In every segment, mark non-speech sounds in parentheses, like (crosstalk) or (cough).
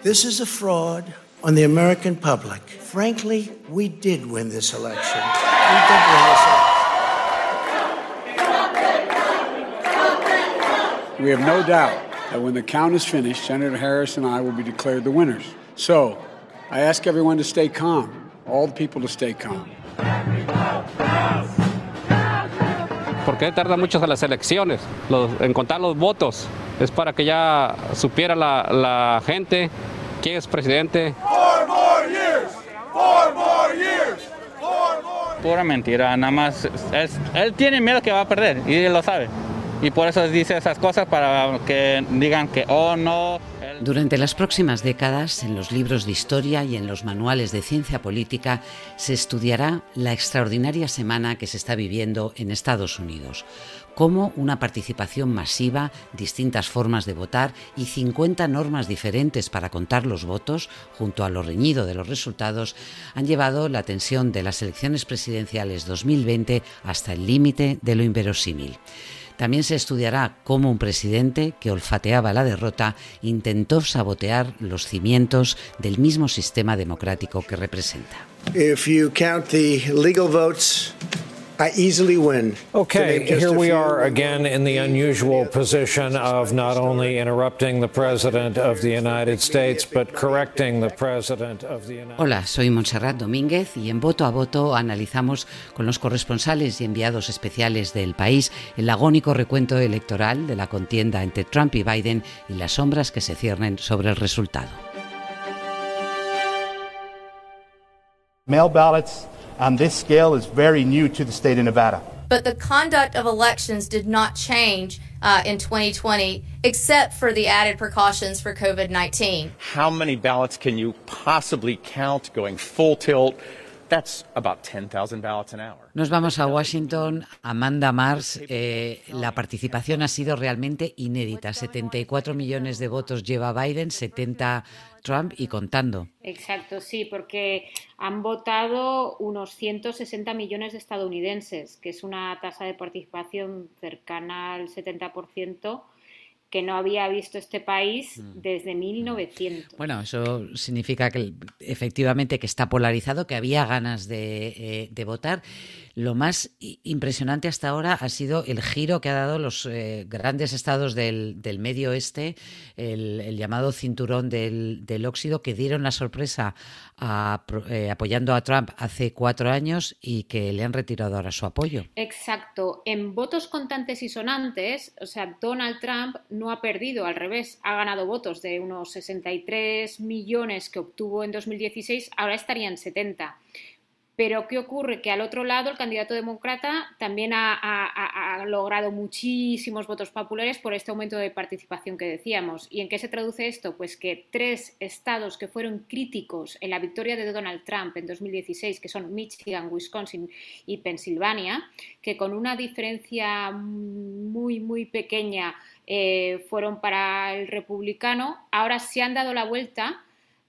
This is a fraud on the American public. Frankly, we did win this election. We did win this election. We have no doubt that when the count is finished, Senator Harris and I will be declared the winners. So, I ask everyone to stay calm, all the people to stay calm. ¿Por qué tarda mucho las elecciones? Los, en contar los votos. Es para que ya supiera la, la gente quién es presidente. Pura mentira, nada más. Es, él tiene miedo que va a perder y él lo sabe. Y por eso dice esas cosas para que digan que, oh no. Durante las próximas décadas, en los libros de historia y en los manuales de ciencia política, se estudiará la extraordinaria semana que se está viviendo en Estados Unidos cómo una participación masiva, distintas formas de votar y 50 normas diferentes para contar los votos, junto a lo reñido de los resultados, han llevado la tensión de las elecciones presidenciales 2020 hasta el límite de lo inverosímil. También se estudiará cómo un presidente que olfateaba la derrota intentó sabotear los cimientos del mismo sistema democrático que representa. If you count the legal votes, I easily win. Okay, here we are again in the unusual position of not only interrupting the President of the United States, but correcting the President of the United Hola, soy Montserrat Domínguez y en Voto a Voto analizamos con los corresponsales y enviados especiales del país el agónico recuento electoral de la contienda entre Trump y Biden y las sombras que se ciernen sobre el resultado. Mail ballots on this scale is very new to the state of Nevada. But the conduct of elections did not change uh, in 2020, except for the added precautions for COVID 19. How many ballots can you possibly count going full tilt? That's about 10,000 ballots an hour. Nos vamos a Washington. Amanda Mars, eh, la participación ha sido realmente inédita. 74 millones de votos lleva Biden, 70 Trump y contando. Exacto, sí, porque han votado unos 160 millones de estadounidenses, que es una tasa de participación cercana al 70% que no había visto este país Mm. desde 1900. Bueno, eso significa que efectivamente que está polarizado, que había ganas de, eh, de votar. Lo más impresionante hasta ahora ha sido el giro que ha dado los eh, grandes estados del, del medio oeste, el, el llamado cinturón del, del óxido, que dieron la sorpresa a eh, apoyando a Trump hace cuatro años y que le han retirado ahora su apoyo. Exacto. En votos contantes y sonantes, o sea, Donald Trump no ha perdido, al revés, ha ganado votos de unos 63 millones que obtuvo en 2016, ahora estarían 70. Pero ¿qué ocurre? Que al otro lado el candidato demócrata también ha, logrado muchísimos votos populares por este aumento de participación que decíamos. ¿Y en qué se traduce esto? Pues que tres estados que fueron críticos en la victoria de Donald Trump en 2016, que son Michigan, Wisconsin y Pensilvania, que con una diferencia muy, muy pequeña eh, fueron para el republicano, ahora se han dado la vuelta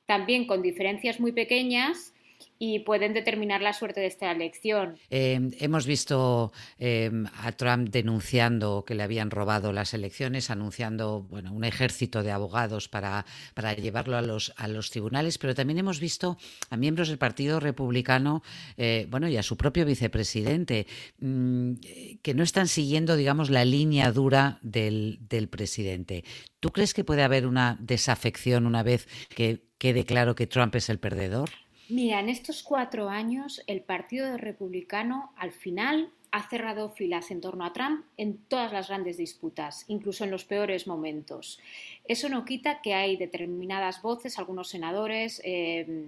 también con diferencias muy pequeñas y pueden determinar la suerte de esta elección. Eh, hemos visto eh, a Trump denunciando que le habían robado las elecciones, anunciando bueno, un ejército de abogados para, para llevarlo a los, a los tribunales, pero también hemos visto a miembros del Partido Republicano eh, bueno, y a su propio vicepresidente mm, que no están siguiendo, digamos, la línea dura del, del presidente. ¿Tú crees que puede haber una desafección una vez que quede claro que Trump es el perdedor? Mira, en estos cuatro años el Partido Republicano al final ha cerrado filas en torno a Trump en todas las grandes disputas, incluso en los peores momentos. Eso no quita que hay determinadas voces, algunos senadores, eh,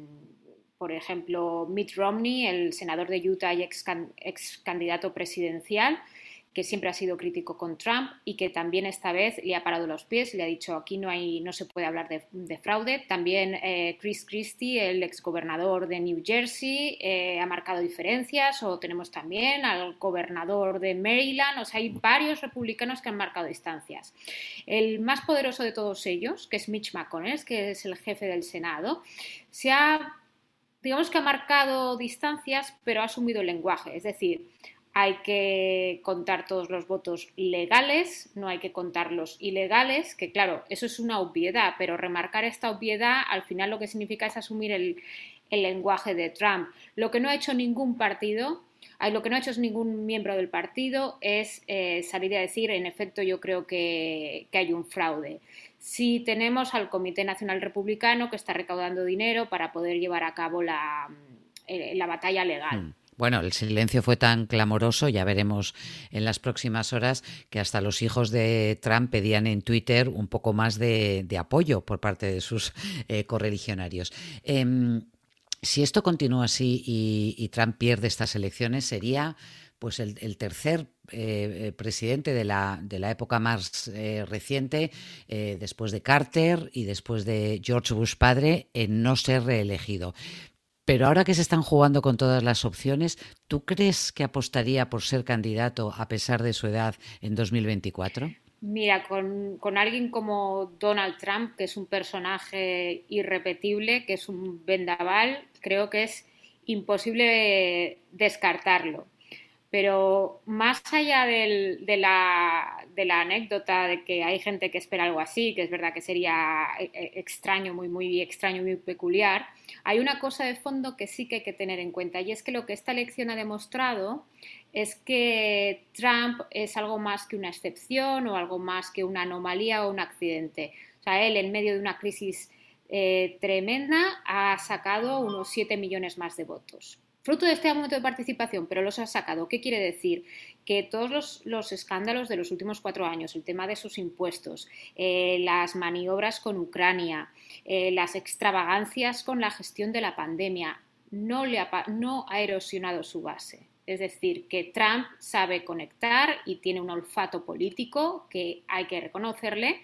por ejemplo, Mitt Romney, el senador de Utah y ex, can, ex candidato presidencial, que siempre ha sido crítico con Trump y que también esta vez le ha parado los pies le ha dicho aquí no hay no se puede hablar de, de fraude. También eh, Chris Christie, el exgobernador de New Jersey, eh, ha marcado diferencias. O tenemos también al gobernador de Maryland. O sea, hay varios republicanos que han marcado distancias. El más poderoso de todos ellos, que es Mitch McConnell, que es el jefe del Senado, se ha digamos que ha marcado distancias, pero ha asumido el lenguaje. Es decir, hay que contar todos los votos legales, no hay que contar los ilegales, que claro, eso es una obviedad, pero remarcar esta obviedad al final lo que significa es asumir el, lenguaje de Trump. Lo que no ha hecho ningún partido, lo que no ha hecho ningún miembro del partido es eh, salir a decir, en efecto, yo creo que, hay un fraude. Si tenemos al Comité Nacional Republicano que está recaudando dinero para poder llevar a cabo la, eh, batalla legal. Mm. Bueno, el silencio fue tan clamoroso, ya veremos en las próximas horas, que hasta los hijos de Trump pedían en Twitter un poco más de, apoyo por parte de sus eh, correligionarios. Em, si esto continúa así y, Trump pierde estas elecciones, sería pues el, tercer eh, eh, presidente de la, de la, época más reciente, después de Carter y después de George Bush padre, en no ser reelegido. Pero ahora que se están jugando con todas las opciones, ¿tú crees que apostaría por ser candidato a pesar de su edad en 2024? Mira, con, alguien como Donald Trump, que es un personaje irrepetible, que es un vendaval, creo que es imposible descartarlo. Pero más allá de, la, de, la, anécdota de que hay gente que espera algo así, que es verdad que sería eh, eh, extraño, muy, muy extraño, muy peculiar, hay una cosa de fondo que sí que hay que tener en cuenta y es que lo que esta elección ha demostrado es que Trump es algo más que una excepción o algo más que una anomalía o un accidente. O sea, él en medio de una crisis eh, tremenda ha sacado unos 7 millones más de votos fruto de este aumento de participación, pero los ha sacado. ¿Qué quiere decir? Que todos los, escándalos de los últimos cuatro años, el tema de sus impuestos, eh, las maniobras con Ucrania, eh, las extravagancias con la gestión de la pandemia, no, le no ha erosionado su base. Es decir, que Trump sabe conectar y tiene un olfato político que hay que reconocerle.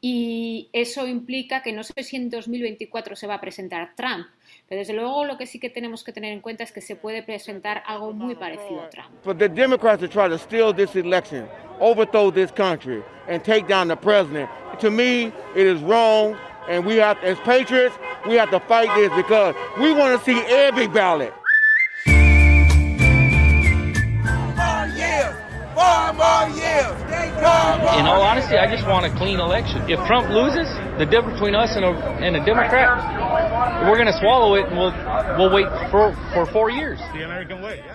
Y eso implica que no sé si en 2024 se va a presentar Trump, pero desde luego lo que sí que tenemos que tener en cuenta es que se puede presentar algo muy parecido a Trump. For the Democrats to try to steal this election, overthrow this country, and take down the president, to me, it is wrong. And we have, as patriots, we have to fight this because we want to see every ballot. Four more years. In all honesty, I just want a clean election. If Trump loses, the difference between us and a, and a Democrat, we're going to swallow it and we'll, we'll wait for, for four years.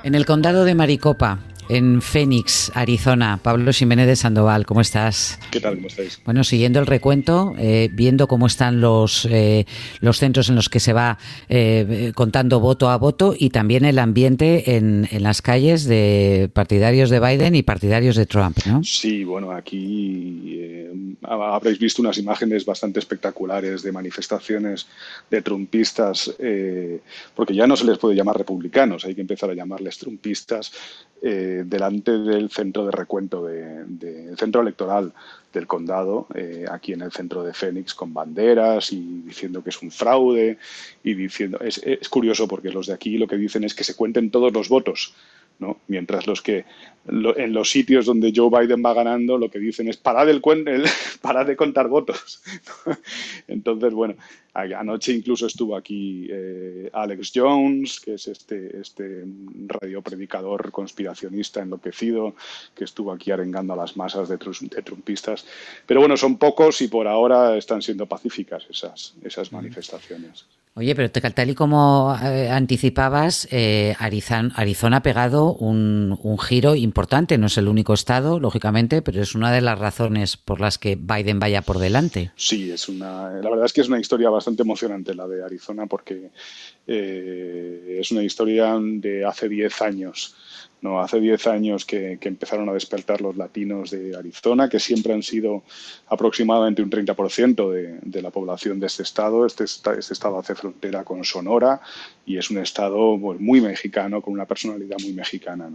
En el condado de Maricopa, en Phoenix, Arizona. Pablo Jiménez de Sandoval, ¿cómo estás? ¿Qué tal? ¿Cómo estáis? Bueno, siguiendo el recuento, eh, viendo cómo están los, eh, los centros en los que se va eh, contando voto a voto y también el ambiente en, en, las calles de partidarios de Biden y partidarios de Trump, ¿no? Sí, bueno, aquí habréis visto unas imágenes bastante espectaculares de manifestaciones de trumpistas, porque ya no se les puede llamar republicanos, hay que empezar a llamarles trumpistas eh, delante del centro de recuento, del centro electoral del condado, eh, aquí en el centro de Phoenix, con banderas y diciendo que es un fraude y diciendo... Es, es curioso porque los de aquí lo que dicen es que se cuenten todos los votos. ¿no? Mientras los que en los sitios donde Joe Biden va ganando lo que dicen es parad, el, el (laughs) parad de contar votos. (laughs) Entonces, bueno, anoche incluso estuvo aquí eh, Alex Jones, que es este, este radiopredicador conspiracionista enloquecido, que estuvo aquí arengando a las masas de, de, trumpistas. Pero bueno, son pocos y por ahora están siendo pacíficas esas, esas manifestaciones. Oye, pero tal y como eh, anticipabas, eh, Arizona, ha pegado un, giro importante. No es el único estado, lógicamente, pero es una de las razones por las que Biden vaya por delante. Sí, es una. La verdad es que es una historia bastante emocionante la de Arizona, porque eh, es una historia de hace 10 años. ¿no? Hace 10 años que, empezaron a despertar los latinos de Arizona, que siempre han sido aproximadamente un 30% de, de, la población de este estado. Este, este, estado hace frontera con Sonora y es un estado pues, muy mexicano, con una personalidad muy mexicana.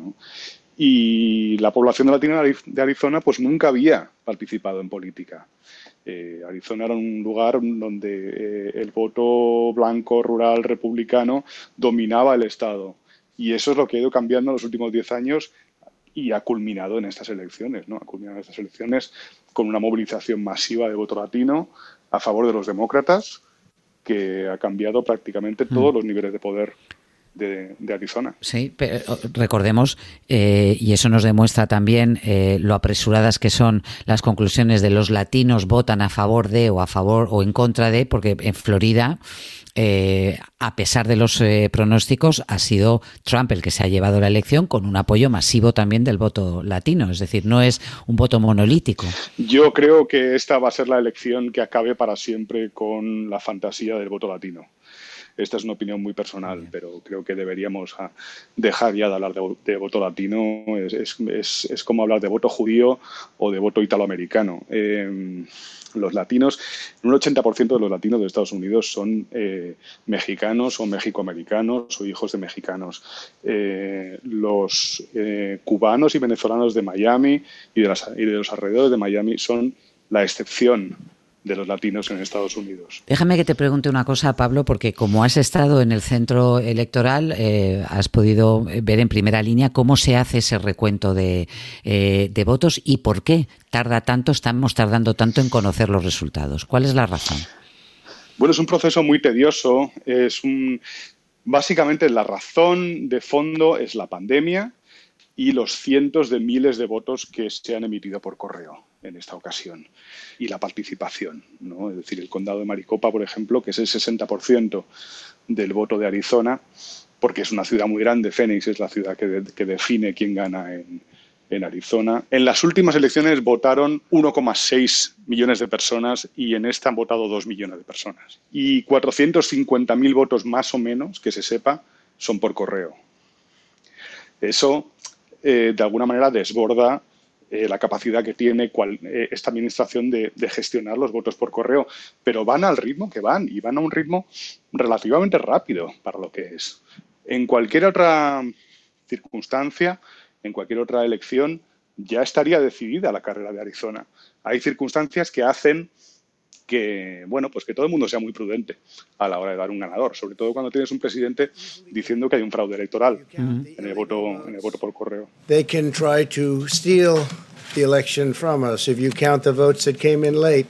Y la población latina de Arizona pues nunca había participado en política. Eh, Arizona era un lugar donde eh, el voto blanco rural republicano dominaba el estado y eso es lo que ha ido cambiando en los últimos 10 años y ha culminado en estas elecciones, ¿no? Ha culminado en estas elecciones con una movilización masiva de voto latino a favor de los demócratas que ha cambiado prácticamente todos mm. los niveles de poder de, Arizona. Sí, recordemos, eh, y eso nos demuestra también eh, lo apresuradas que son las conclusiones de los latinos votan a favor de o a favor o en contra de, porque en Florida eh, a pesar de los pronósticos, ha sido Trump el que se ha llevado la elección con un apoyo masivo también del voto latino. Es decir, no es un voto monolítico. Yo creo que esta va a ser la elección que acabe para siempre con la fantasía del voto latino. Esta es una opinión muy personal, pero creo que deberíamos ah, dejar ya de hablar de, voto latino. Es, como hablar de voto judío o de voto italoamericano. Em, los latinos, un 80% de los latinos de Estados Unidos son mexicanos o mexicoamericanos o hijos de mexicanos. Eh, los eh, cubanos y venezolanos de Miami y de, y de los alrededores de Miami son la excepción de los latinos en Estados Unidos. Déjame que te pregunte una cosa, Pablo, porque como has estado en el centro electoral, eh, has podido ver en primera línea cómo se hace ese recuento de votos y por qué tarda tanto, estamos tardando tanto en conocer los resultados. ¿Cuál es la razón? Bueno, es un proceso muy tedioso. Es un, básicamente la razón de fondo es la pandemia y los cientos de miles de votos que se han emitido por correo en esta ocasión y la participación. ¿no? Es decir, el condado de Maricopa, por ejemplo, que es el 60% del voto de Arizona, porque es una ciudad muy grande, Phoenix es la ciudad que, define quién gana en, en Arizona. En las últimas elecciones votaron 1,6 millones de personas y en esta han votado 2 millones de personas. Y 450.000 votos más o menos, que se sepa, son por correo. Eso, eh, de alguna manera, desborda eh, la capacidad que tiene eh, esta administración de, gestionar los votos por correo, pero van al ritmo que van y van a un ritmo relativamente rápido para lo que es. En cualquier otra circunstancia, en cualquier otra elección, ya estaría decidida la carrera de Arizona. Hay circunstancias que hacen que, bueno, pues que todo el mundo sea muy prudente a la hora de dar un ganador, sobre todo cuando tienes un presidente diciendo que hay un fraude electoral en el voto en el voto por correo. They can try to steal the election from us if you count the votes that came in late.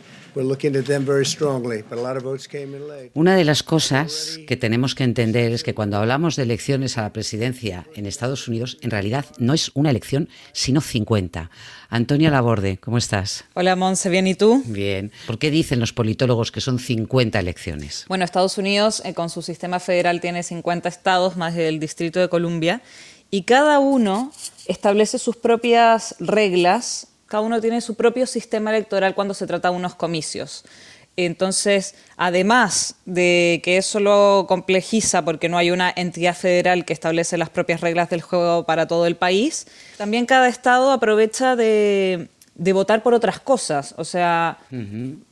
Una de las cosas que tenemos que entender es que cuando hablamos de elecciones a la presidencia en Estados Unidos, en realidad no es una elección, sino 50. Antonia Laborde, ¿cómo estás? Hola, Monse, ¿bien y tú? Bien. ¿Por qué dicen los politólogos que son 50 elecciones? Bueno, Estados Unidos eh, con su sistema federal tiene 50 estados más del Distrito de Columbia y cada uno establece sus propias reglas cada uno tiene su propio sistema electoral cuando se trata de unos comicios. Entonces, además de que eso lo complejiza porque no hay una entidad federal que establece las propias reglas del juego para todo el país, también cada estado aprovecha de, votar por otras cosas. O sea,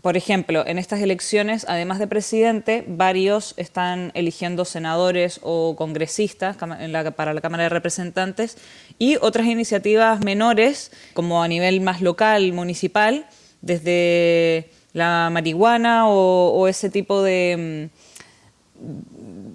por ejemplo, en estas elecciones, además de presidente, varios están eligiendo senadores o congresistas para la Cámara de Representantes y otras iniciativas menores, como a nivel más local, municipal, desde la marihuana o, ese tipo de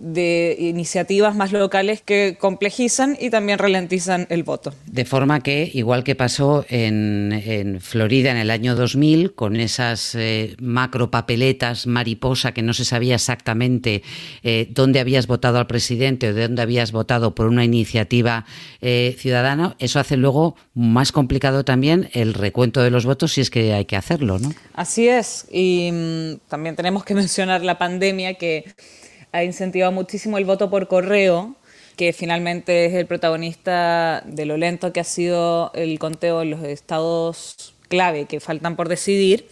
de iniciativas más locales que complejizan y también ralentizan el voto. De forma que, igual que pasó en, Florida en el año 2000, con esas eh, macro papeletas mariposa que no se sabía exactamente eh, dónde habías votado al presidente o de dónde habías votado por una iniciativa eh, ciudadana, eso hace luego más complicado también el recuento de los votos si es que hay que hacerlo, ¿no? Así es. Y mm, también tenemos que (laughs) mencionar la pandemia que ha incentivado muchísimo el voto por correo, que finalmente es el protagonista de lo lento que ha sido el conteo en los estados clave que faltan por decidir,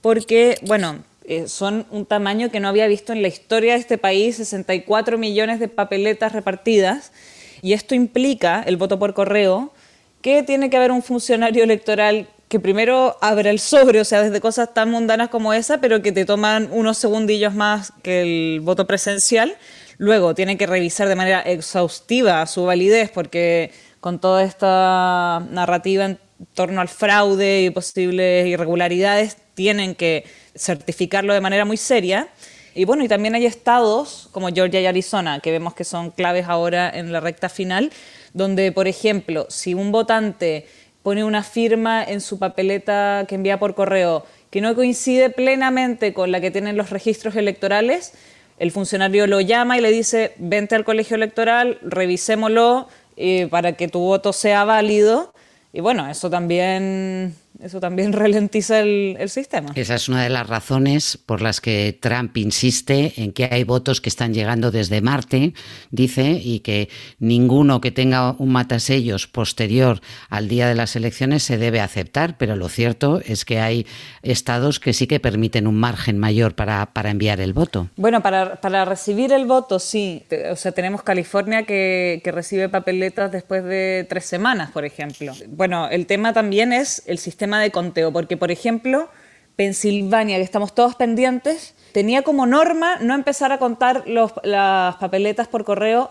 porque, bueno, eh, son un tamaño que no había visto en la historia de este país, 64 millones de papeletas repartidas, y esto implica el voto por correo, que tiene que haber un funcionario electoral que primero abra el sobre, o sea, desde cosas tan mundanas como esa, pero que te toman unos segundillos más que el voto presencial. Luego tienen que revisar de manera exhaustiva su validez, porque con toda esta narrativa en torno al fraude y posibles irregularidades, tienen que certificarlo de manera muy seria. Y bueno, y también hay estados como Georgia y Arizona, que vemos que son claves ahora en la recta final, donde, por ejemplo, si un votante pone una firma en su papeleta que envía por correo que no coincide plenamente con la que tienen los registros electorales, el funcionario lo llama y le dice, vente al colegio electoral, revisémoslo eh, para que tu voto sea válido. Y bueno, eso también eso también (laughs) ralentiza el, sistema. Esa es una de las razones por las que Trump insiste en que hay votos que están llegando desde Marte, dice, y que ninguno que tenga un matasellos posterior al día de las elecciones se debe aceptar, pero lo cierto es que hay estados que sí que permiten un margen mayor para, para enviar el voto. Bueno, para, para, recibir el voto sí. O sea, tenemos California que, que recibe papeletas después de tres semanas, por ejemplo. Bueno, el tema también es el sistema de conteo, porque por ejemplo, Pensilvania, que estamos todos pendientes, tenía como norma no empezar a contar las papeletas por correo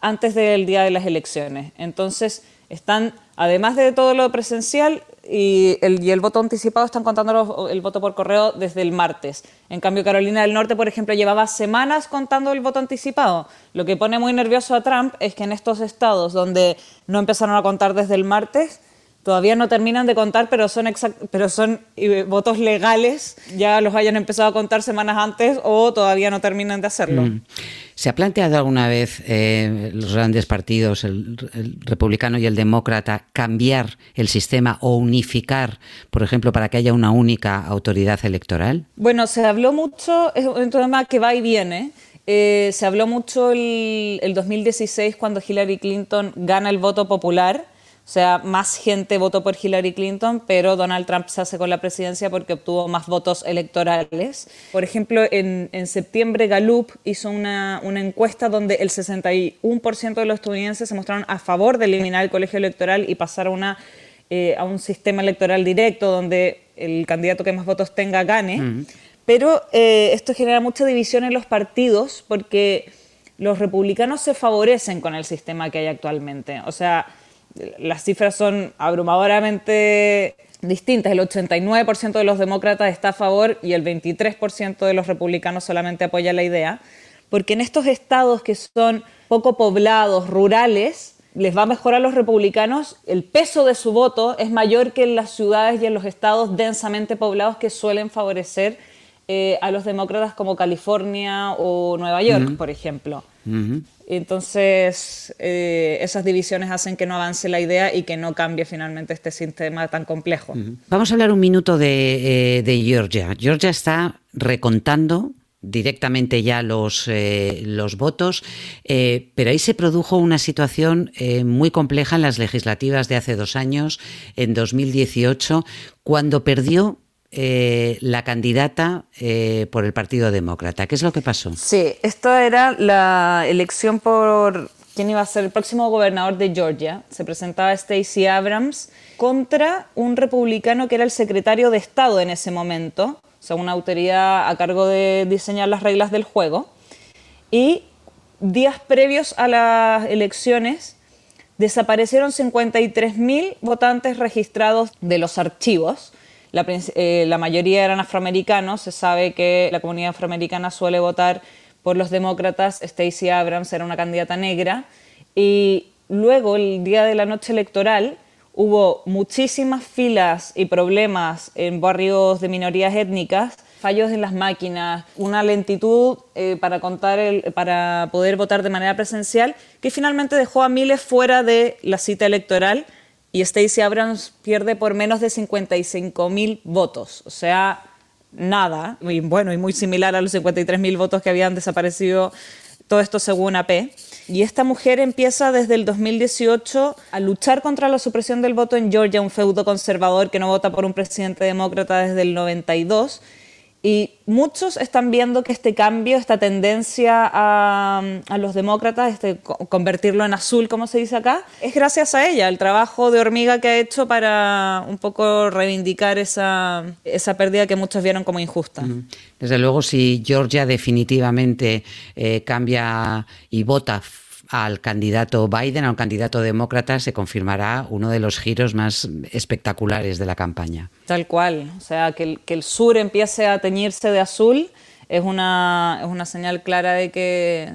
antes del día de las elecciones. Entonces, están, además de todo lo presencial y el, y el voto anticipado, están contando el voto por correo desde el martes. En cambio, Carolina del Norte, por ejemplo, llevaba semanas contando el voto anticipado. Lo que pone muy nervioso a Trump es que en estos estados donde no empezaron a contar desde el martes, todavía no terminan de contar, pero son, pero son eh, votos legales, ya los hayan empezado a contar semanas antes o todavía no terminan de hacerlo. Mm. ¿Se ha planteado alguna vez eh, los grandes partidos, el, republicano y el demócrata, cambiar el sistema o unificar, por ejemplo, para que haya una única autoridad electoral? Bueno, se habló mucho, es un tema que va y viene. Eh, se habló mucho el, el 2016 cuando Hillary Clinton gana el voto popular o sea, más gente votó por Hillary Clinton, pero Donald Trump se hace con la presidencia porque obtuvo más votos electorales. Por ejemplo, en, septiembre Gallup hizo una, encuesta donde el 61% de los estadounidenses se mostraron a favor de eliminar el colegio electoral y pasar a, una, eh, a un sistema electoral directo donde el candidato que más votos tenga gane. Pero eh, esto genera mucha división en los partidos porque los republicanos se favorecen con el sistema que hay actualmente. O sea, las cifras son abrumadoramente distintas. El 89% de los demócratas está a favor y el 23% de los republicanos solamente apoya la idea. Porque en estos estados que son poco poblados, rurales, les va mejor a los republicanos, el peso de su voto es mayor que en las ciudades y en los estados densamente poblados que suelen favorecer eh, a los demócratas como California o Nueva York, por ejemplo. Entonces, eh, esas divisiones hacen que no avance la idea y que no cambie finalmente este sistema tan complejo. Vamos a hablar un minuto de, eh, Georgia. Georgia está recontando directamente ya los, eh, los votos, pero ahí se produjo una situación muy compleja en las legislativas de hace dos años, en 2018, cuando perdió eh, la candidata eh, por el Partido Demócrata. ¿Qué es lo que pasó? Sí, esto era la elección por quién iba a ser el próximo gobernador de Georgia. Se presentaba Stacey Abrams contra un republicano que era el secretario de Estado en ese momento, o sea, una autoridad a cargo de diseñar las reglas del juego. Y días previos a las elecciones desaparecieron 53.000 votantes registrados de los archivos eh, la, mayoría eran afroamericanos, se sabe que la comunidad afroamericana suele votar por los demócratas, Stacey Abrams era una candidata negra, y luego el día de la noche electoral hubo muchísimas filas y problemas en barrios de minorías étnicas, fallos en las máquinas, una lentitud eh, para, contar para poder votar de manera presencial, que finalmente dejó a miles fuera de la cita electoral y Stacey Abrams pierde por menos de 55 mil votos. O sea, nada. Y bueno, y muy similar a los 53 mil votos que habían desaparecido, todo esto según AP. Y esta mujer empieza desde el 2018 a luchar contra la supresión del voto en Georgia, un feudo conservador que no vota por un presidente demócrata desde el 92 y muchos están viendo que este cambio, esta tendencia a, los demócratas, este, convertirlo en azul, como se dice acá, es gracias a ella, el trabajo de hormiga que ha hecho para un poco reivindicar esa, esa pérdida que muchos vieron como injusta. Desde luego, si Georgia definitivamente eh, cambia y vota al candidato Biden, a un candidato demócrata, se confirmará uno de los giros más espectaculares de la campaña. Tal cual, o sea, que el, que el sur empiece a teñirse de azul es una, es una señal clara de que,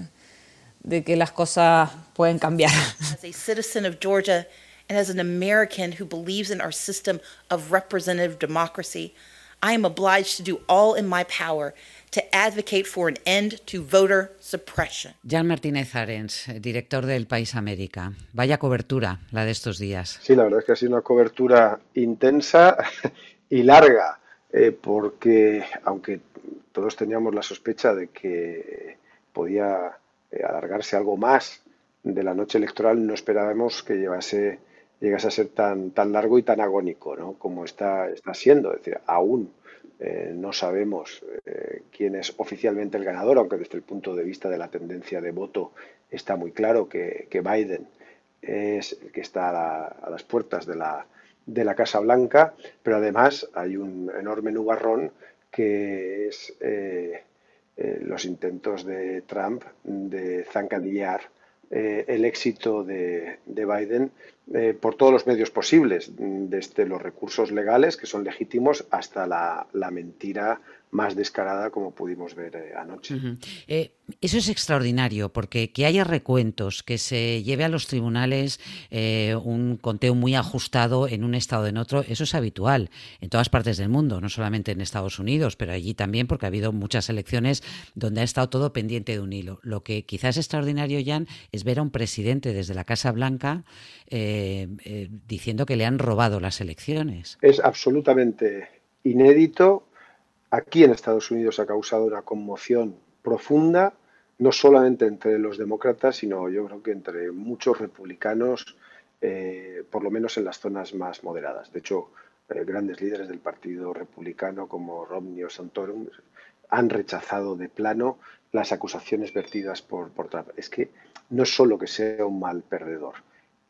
de que las cosas pueden cambiar. As a citizen of Georgia and as an American who believes in our system of representative democracy, I am obliged to do all in my power to advocate for an end to voter suppression. Jan Martínez Arens, director del País América. Vaya cobertura la de estos días. Sí, la verdad es que ha sido una cobertura intensa (laughs) y larga, eh, porque aunque todos teníamos la sospecha de que podía eh, alargarse algo más de la noche electoral, no esperábamos que llevase, llegase a ser tan, tan largo y tan agónico ¿no? como está, está siendo. Es decir, aún eh, no sabemos eh, quién es oficialmente el ganador, aunque desde el punto de vista de la tendencia de voto está muy claro que, Biden es el que está a, las puertas de la, de la, Casa Blanca, pero además hay un enorme nubarrón que es eh, los intentos de Trump de zancadillar el éxito de, de Biden eh, por todos los medios posibles, desde los recursos legales, que son legítimos, hasta la, mentira más descarada, como pudimos ver eh, anoche. Eh, eso es extraordinario, porque que haya recuentos, que se lleve a los tribunales un conteo muy ajustado en un estado o en otro, eso es habitual en todas partes del mundo, no solamente en Estados Unidos, pero allí también, porque ha habido muchas elecciones donde ha estado todo pendiente de un hilo. Lo que quizás es extraordinario, Jan, es ver a un presidente desde la Casa Blanca. Eh, diciendo que le han robado las elecciones. Es absolutamente inédito. Aquí en Estados Unidos ha causado una conmoción profunda, no solamente entre los demócratas, sino yo creo que entre muchos republicanos, eh, por lo menos en las zonas más moderadas. De hecho, grandes líderes del Partido Republicano como Romney o Santorum han rechazado de plano las acusaciones vertidas por, por Trump. Es que no es solo que sea un mal perdedor,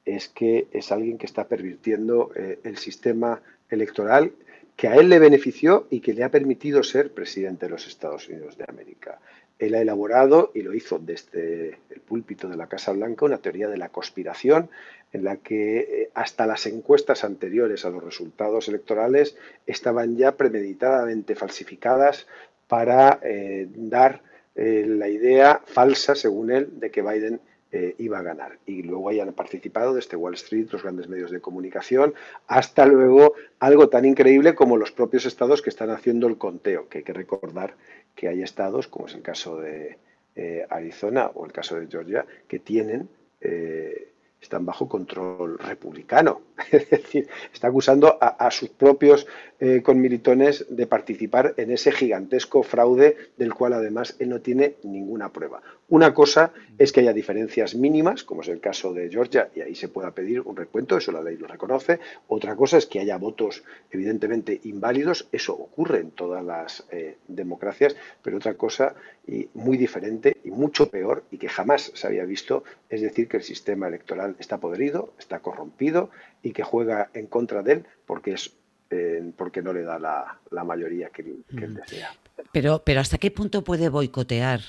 es que es alguien que está pervirtiendo eh, el sistema electoral que a él le benefició y que le ha permitido ser presidente de los Estados Unidos de América. Él ha elaborado, y lo hizo desde el púlpito de la Casa Blanca, una teoría de la conspiración en la que eh, hasta las encuestas anteriores a los resultados electorales estaban ya premeditadamente falsificadas para eh, dar la idea falsa, según él, de que Biden eh, iba a ganar. Y luego hayan participado desde Wall Street, los grandes medios de comunicación, hasta luego algo tan increíble como los propios estados que están haciendo el conteo, que hay que recordar que hay estados, como es el caso de eh, Arizona o el caso de Georgia, que tienen eh, están bajo control republicano. (laughs) Es decir, está acusando a, sus propios eh, conmilitones de participar en ese gigantesco fraude del cual además él no tiene ninguna prueba. Una cosa es que haya diferencias mínimas, como es el caso de Georgia, y ahí se pueda pedir un recuento, eso la ley lo reconoce. Otra cosa es que haya votos evidentemente inválidos, eso ocurre en todas las eh, democracias, pero otra cosa y muy diferente y mucho peor y que jamás se había visto es decir que el sistema electoral está podrido, está corrompido y que juega en contra de él porque es eh, porque no le da la, mayoría que, que él desea. Pero, pero ¿hasta qué punto puede boicotear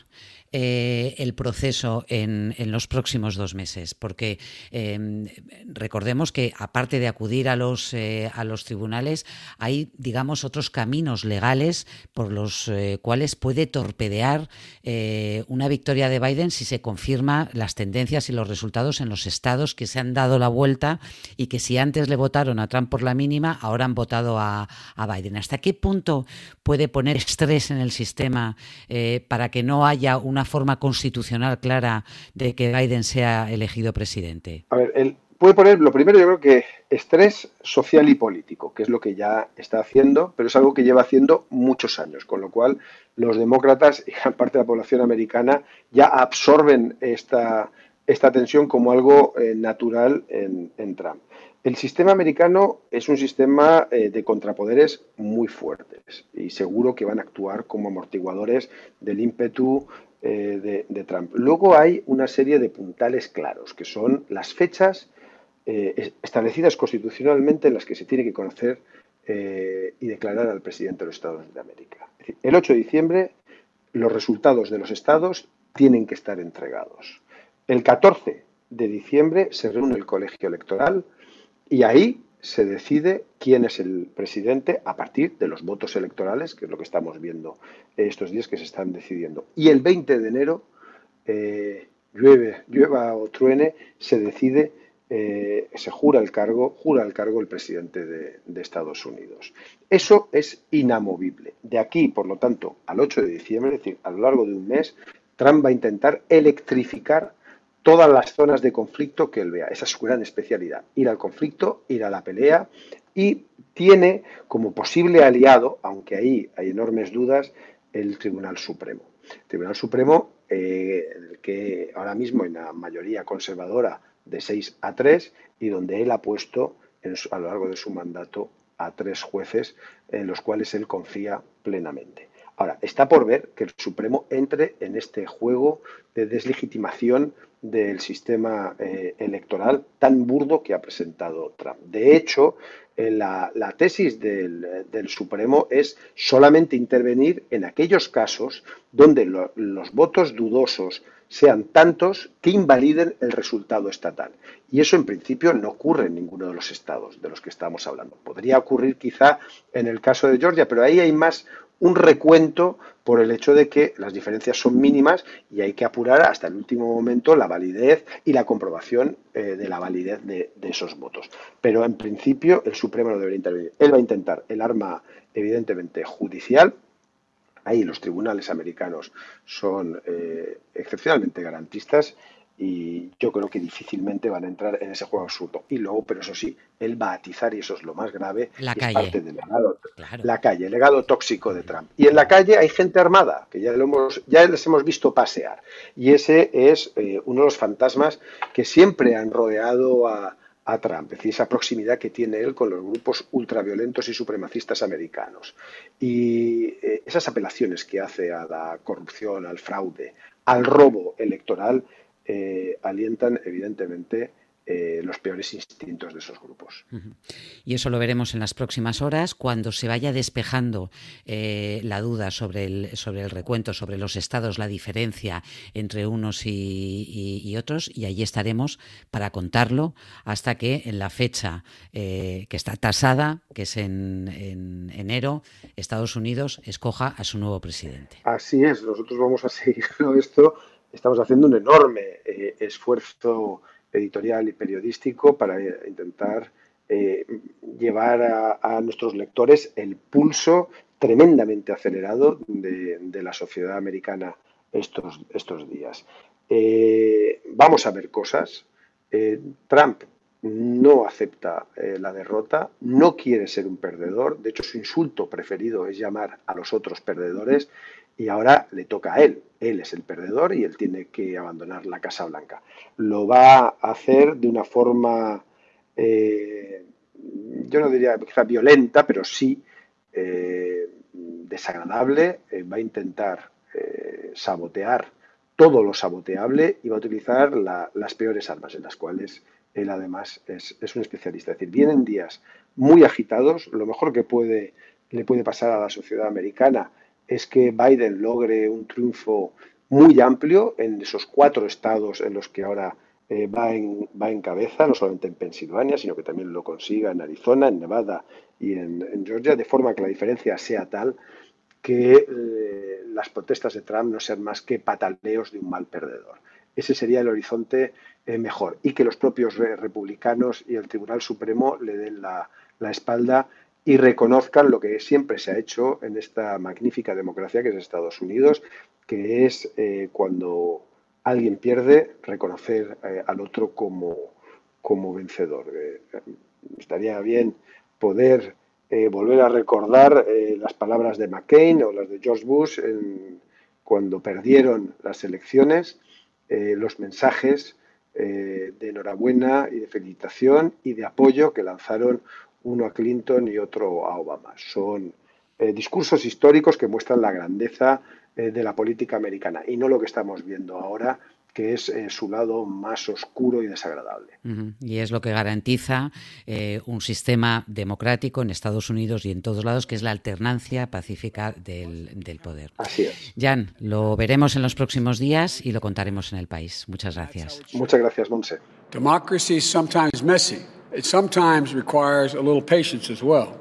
eh, el proceso en, los próximos dos meses, porque em, recordemos que aparte de acudir a los, eh, a los tribunales, hay, digamos, otros caminos legales por los eh, cuales puede torpedear una victoria de Biden si se confirma las tendencias y los resultados en los estados que se han dado la vuelta y que si antes le votaron a Trump por la mínima, ahora han votado a, a Biden. ¿Hasta qué punto puede poner estrés en el sistema para que no haya una una forma constitucional clara de que Biden sea elegido presidente? A ver, él puede poner, lo primero yo creo que estrés social y político, que es lo que ya está haciendo, pero es algo que lleva haciendo muchos años, con lo cual los demócratas y gran parte de la población americana ya absorben esta, esta tensión como algo eh, natural en, en Trump. El sistema americano es un sistema eh, de contrapoderes muy fuertes y seguro que van a actuar como amortiguadores del ímpetu eh, de, Trump. Luego hay una serie de puntales claros, que son las fechas eh, establecidas constitucionalmente en las que se tiene que conocer eh, y declarar al presidente de los Estados de América. el 8 de diciembre los resultados de los estados tienen que estar entregados. El 14 de diciembre se reúne el colegio electoral y ahí se decide quién es el presidente a partir de los votos electorales, que es lo que estamos viendo estos días que se están decidiendo. Y el 20 de enero, eh, llueve, llueva o truene, se decide eh, se jura el cargo, jura el cargo el presidente de, de, Estados Unidos. Eso es inamovible. De aquí, por lo tanto, al 8 de diciembre, es decir, a lo largo de un mes, Trump va a intentar electrificar todas las zonas de conflicto que él vea. Esa es su gran especialidad. Ir al conflicto, ir a la pelea y tiene como posible aliado, aunque ahí hay enormes dudas, el Tribunal Supremo. El Tribunal Supremo, eh, que ahora mismo en la mayoría conservadora de 6 a 3 y donde él ha puesto a lo largo de su mandato a tres jueces en los cuales él confía plenamente. Ahora, está por ver que el Supremo entre en este juego de deslegitimación del sistema eh, electoral tan burdo que ha presentado Trump. De hecho, eh, la, tesis del, Supremo es solamente intervenir en aquellos casos donde los votos dudosos sean tantos que invaliden el resultado estatal. Y eso en principio no ocurre en ninguno de los estados de los que estamos hablando. Podría ocurrir quizá en el caso de Georgia, pero ahí hay más un recuento por el hecho de que las diferencias son mínimas y hay que apurar hasta el último momento la validez y la comprobación eh, de la validez de, esos votos. Pero en principio el Supremo no debería intervenir. Él va a intentar el arma evidentemente judicial, ahí los tribunales americanos son eh, excepcionalmente garantistas y yo creo que difícilmente van a entrar en ese juego absurdo. Y luego, pero eso sí, él va a atizar, y eso es lo más grave, la es calle. parte del legado, la calle, el legado tóxico de Trump. Y en la calle hay gente armada, que ya, lo hemos, ya les hemos visto pasear. Y ese es eh, uno de los fantasmas que siempre han rodeado a, a Trump, es decir, esa proximidad que tiene él con los grupos ultraviolentos y supremacistas americanos. Y eh, esas apelaciones que hace a la corrupción, al fraude, al robo electoral, eh, alientan evidentemente eh, los peores instintos de esos grupos. Y eso lo veremos en las próximas horas, cuando se vaya despejando eh, la duda sobre el, sobre el recuento, sobre los estados, la diferencia entre unos y, otros, y allí estaremos para contarlo hasta que en la fecha eh, que está tasada, que es en, en, enero, Estados Unidos escoja a su nuevo presidente. Así es, nosotros vamos a (laughs) seguir esto. Estamos haciendo un enorme esfuerzo editorial y periodístico para intentar eh, llevar a, nuestros lectores el pulso tremendamente acelerado de, la sociedad americana estos, estos días. Eh, vamos a ver cosas. Eh, Trump no acepta la derrota, no quiere ser un perdedor, de hecho su insulto preferido es llamar a los otros perdedores y ahora le toca a él. Él es el perdedor y él tiene que abandonar la Casa Blanca. Lo va a hacer de una forma, eh, yo no diría quizá violenta, pero sí eh, desagradable. Eh, va a intentar sabotear todo lo saboteable y va a utilizar las peores armas, en las cuales él además es, es, un especialista. Es decir, vienen días muy agitados. Lo mejor que puede, le puede pasar a la sociedad americana es que Biden logre un triunfo muy amplio en esos cuatro estados en los que ahora eh, va, en, va en cabeza, no solamente en Pensilvania, sino que también lo consiga en Arizona, en Nevada y en, Georgia, de forma que la diferencia sea tal que eh, las protestas de Trump no sean más que pataleos de un mal perdedor. Ese sería el horizonte eh, mejor y que los propios republicanos y el Tribunal Supremo le den la, la espalda y reconozcan lo que siempre se ha hecho en esta magnífica democracia que es Estados Unidos, que es eh, cuando alguien pierde, reconocer eh, al otro como, como vencedor. Eh, estaría bien poder volver a recordar las palabras de McCain o las de George Bush cuando perdieron las elecciones, los mensajes de enhorabuena y de felicitación y de apoyo que lanzaron uno a Clinton y otro a Obama. Son eh, discursos históricos que muestran la grandeza eh, de la política americana y no lo que estamos viendo ahora que es eh, su lado más oscuro y desagradable. Y es lo que garantiza un sistema democrático en Estados Unidos y en todos lados, que es la alternancia pacífica del, del, poder. Así es. Jan, lo veremos en los próximos días y lo contaremos en el país. Muchas gracias. Muchas gracias, Monse. Democracy is sometimes messy. It sometimes requires a little patience as well.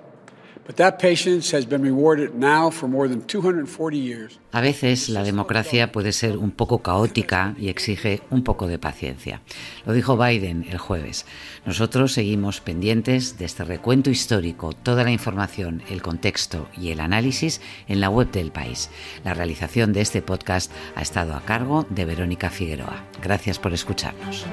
A veces la democracia puede ser un poco caótica y exige un poco de paciencia. Lo dijo Biden el jueves. Nosotros seguimos pendientes de este recuento histórico, toda la información, el contexto y el análisis en la web del país. La realización de este podcast ha estado a cargo de Verónica Figueroa. Gracias por escucharnos.